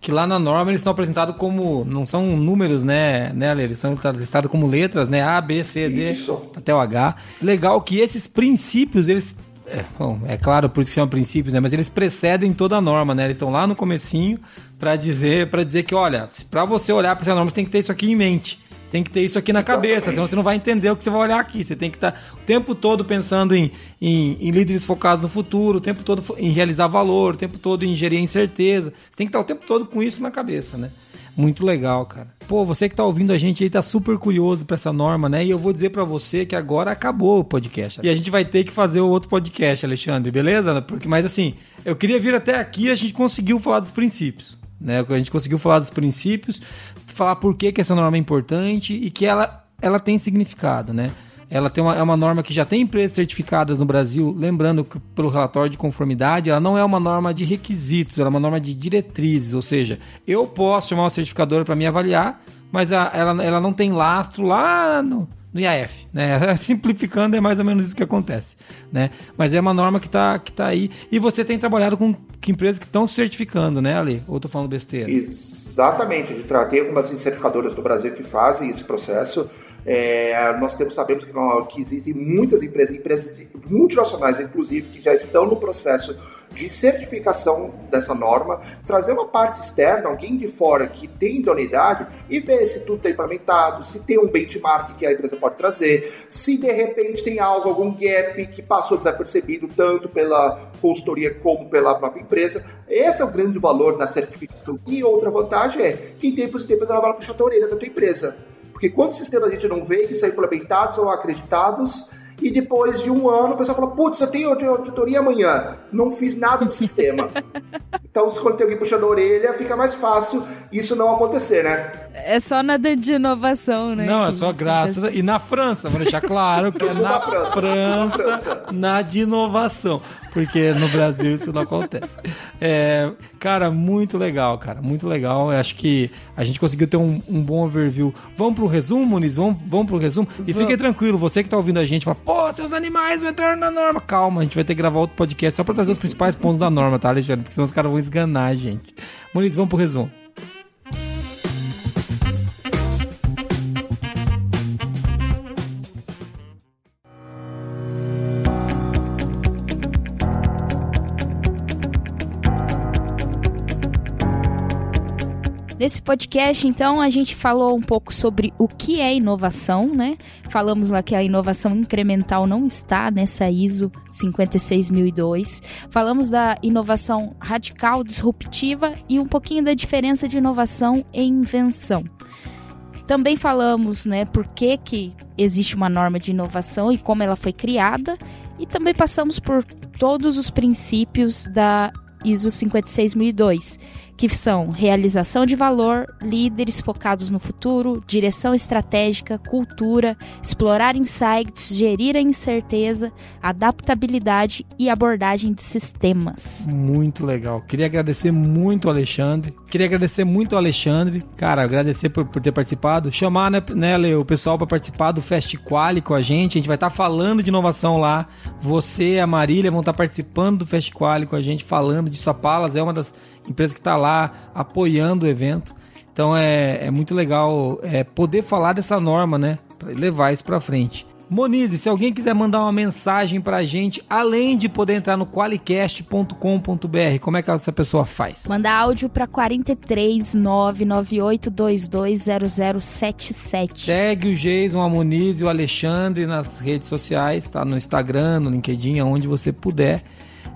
Que lá na norma eles estão apresentados como. Não são números, né, né Eles são listados como letras, né? A, B, C, D, Isso. até o H. Legal que esses princípios, eles. É, bom, é claro, por isso que chamam princípios, né? Mas eles precedem toda a norma, né? Eles estão lá no comecinho para dizer, para dizer que, olha, para você olhar para essa norma, você tem que ter isso aqui em mente tem que ter isso aqui na Exatamente. cabeça, senão você não vai entender o que você vai olhar aqui. Você tem que estar tá o tempo todo pensando em, em, em, líderes focados no futuro, o tempo todo em realizar valor, o tempo todo em gerir incerteza. Você tem que estar o tempo todo com isso na cabeça, né? Muito legal, cara. Pô, você que tá ouvindo a gente aí tá super curioso para essa norma, né? E eu vou dizer para você que agora acabou o podcast. E a gente vai ter que fazer o outro podcast, Alexandre, beleza? Porque mas assim, eu queria vir até aqui, a gente conseguiu falar dos princípios. Né? A gente conseguiu falar dos princípios, falar por que, que essa norma é importante e que ela, ela tem significado, né? Ela tem uma, é uma norma que já tem empresas certificadas no Brasil, lembrando que pelo relatório de conformidade, ela não é uma norma de requisitos, ela é uma norma de diretrizes, ou seja, eu posso chamar uma certificadora para me avaliar, mas a, ela, ela não tem lastro lá no, no IAF, né? [LAUGHS] Simplificando é mais ou menos isso que acontece, né? Mas é uma norma que está que tá aí e você tem trabalhado com empresas que estão certificando, né, Ali? Ou estou falando besteira? Exatamente, de tem algumas certificadoras do Brasil que fazem esse processo. É, nós temos, sabemos que, que existem muitas empresas, empresas multinacionais, inclusive, que já estão no processo de certificação dessa norma, trazer uma parte externa, alguém de fora que tem idoneidade e ver se tudo está implementado, se tem um benchmark que a empresa pode trazer, se de repente tem algo, algum gap que passou desapercebido tanto pela consultoria como pela própria empresa. Esse é o grande valor da certificação. E outra vantagem é que em tempos e tempos ela vai puxar a orelha da tua empresa. Porque quantos sistemas a gente não vê que são implementados ou acreditados e depois de um ano o pessoal fala, putz, eu tenho auditoria amanhã, não fiz nada do sistema. [LAUGHS] então, quando tem alguém puxando a orelha, fica mais fácil isso não acontecer, né? É só nada de inovação, né? Não, é só graças. E na França, vou deixar claro que é na França, França, [LAUGHS] na França, na de inovação porque no Brasil isso não acontece. É, cara, muito legal, cara, muito legal. Eu acho que a gente conseguiu ter um, um bom overview. Vamos pro resumo, Muniz? Vamos, vamos pro resumo? E vamos. fique tranquilo, você que tá ouvindo a gente, fala, pô, seus animais vão entrar na norma. Calma, a gente vai ter que gravar outro podcast só pra trazer os principais pontos da norma, tá, Alexandre? Porque senão os caras vão esganar a gente. Muniz, vamos pro resumo. Nesse podcast, então, a gente falou um pouco sobre o que é inovação, né? Falamos lá que a inovação incremental não está nessa ISO 56002. Falamos da inovação radical, disruptiva e um pouquinho da diferença de inovação e invenção. Também falamos, né, por que, que existe uma norma de inovação e como ela foi criada. E também passamos por todos os princípios da ISO 56002 que são realização de valor, líderes focados no futuro, direção estratégica, cultura, explorar insights, gerir a incerteza, adaptabilidade e abordagem de sistemas. Muito legal. Queria agradecer muito Alexandre. Queria agradecer muito Alexandre. Cara, agradecer por, por ter participado. Chamar, né, né Leo, o pessoal para participar do Fest Quali com a gente. A gente vai estar tá falando de inovação lá. Você e a Marília vão estar tá participando do Fest Quali com a gente, falando de Sapalas. É uma das empresa que está lá apoiando o evento. Então é, é muito legal é, poder falar dessa norma, né? Para levar isso para frente. Monize, se alguém quiser mandar uma mensagem para a gente, além de poder entrar no qualicast.com.br, como é que essa pessoa faz? Manda áudio para 43 998220077. Segue o Jason, a Monize e o Alexandre nas redes sociais, tá? No Instagram, no LinkedIn, aonde você puder.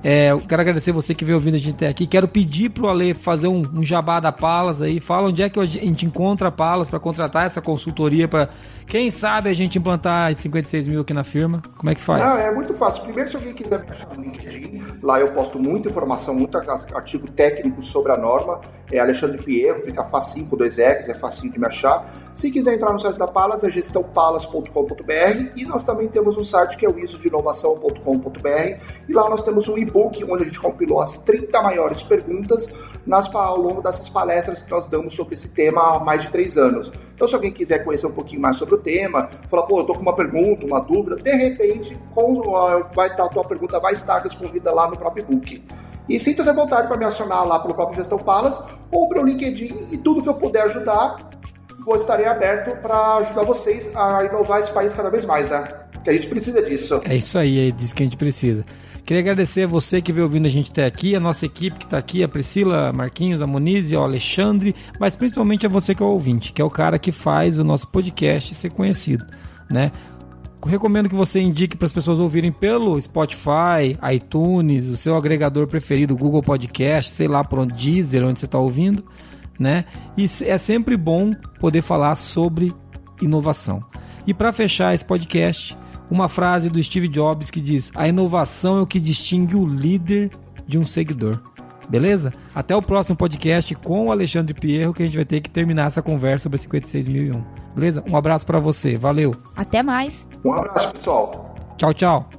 É, eu quero agradecer você que veio ouvindo a gente até aqui. Quero pedir pro Ale fazer um, um jabá da Palas aí. Fala onde é que a gente encontra a Palas para contratar essa consultoria para quem sabe a gente implantar 56 mil aqui na firma. Como é que faz? Não, é muito fácil. Primeiro, se alguém quiser me achar no LinkedIn, lá eu posto muita informação, muito artigo técnico sobre a norma. É Alexandre Pierro, fica facinho com dois R's, é facinho de me achar. Se quiser entrar no site da Palas, é gestãopalas.com.br e nós também temos um site que é o isodinovação.com.br e lá nós temos um e-book onde a gente compilou as 30 maiores perguntas nas, ao longo dessas palestras que nós damos sobre esse tema há mais de três anos. Então, se alguém quiser conhecer um pouquinho mais sobre o tema, falar, pô, eu tô com uma pergunta, uma dúvida, de repente, com, vai estar, a tua pergunta vai estar respondida lá no próprio e-book. E sinta-se à vontade para me acionar lá pelo próprio Gestão Palas ou pelo LinkedIn e tudo que eu puder ajudar, vou estarei aberto para ajudar vocês a inovar esse país cada vez mais, né? Que a gente precisa disso. É isso aí, é disso que a gente precisa. Queria agradecer a você que veio ouvindo a gente até aqui, a nossa equipe que está aqui, a Priscila, Marquinhos, a Moniz o Alexandre, mas principalmente a você que é o ouvinte, que é o cara que faz o nosso podcast ser conhecido, né? Recomendo que você indique para as pessoas ouvirem pelo Spotify, iTunes, o seu agregador preferido, Google Podcast, sei lá por onde, Deezer, onde você está ouvindo, né? E é sempre bom poder falar sobre inovação. E para fechar esse podcast, uma frase do Steve Jobs que diz: A inovação é o que distingue o líder de um seguidor. Beleza? Até o próximo podcast com o Alexandre Pierro, que a gente vai ter que terminar essa conversa sobre 56.001. Beleza? Um abraço para você. Valeu. Até mais. Um abraço, pessoal. Tchau, tchau.